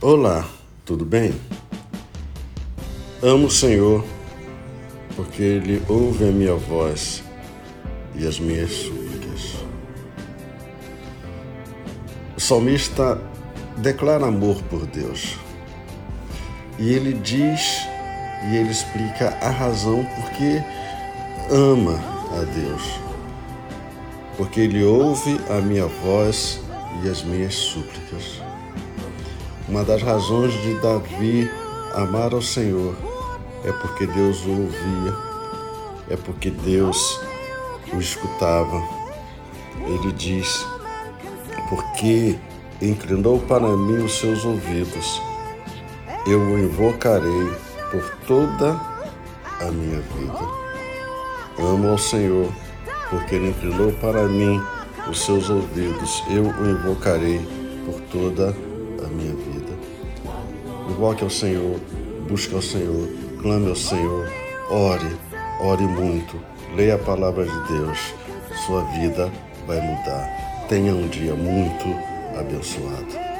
Olá, tudo bem? Amo o Senhor porque Ele ouve a minha voz e as minhas súplicas. O salmista declara amor por Deus e ele diz e ele explica a razão por que ama a Deus. Porque ele ouve a minha voz e as minhas súplicas. Uma das razões de Davi amar ao Senhor é porque Deus o ouvia, é porque Deus o escutava. Ele diz: Porque inclinou para mim os seus ouvidos, eu o invocarei por toda a minha vida. Amo ao Senhor, porque Ele inclinou para mim os seus ouvidos, eu o invocarei por toda a minha vida. Invoque ao Senhor, busque ao Senhor, clame ao Senhor, ore, ore muito, leia a palavra de Deus, sua vida vai mudar. Tenha um dia muito abençoado.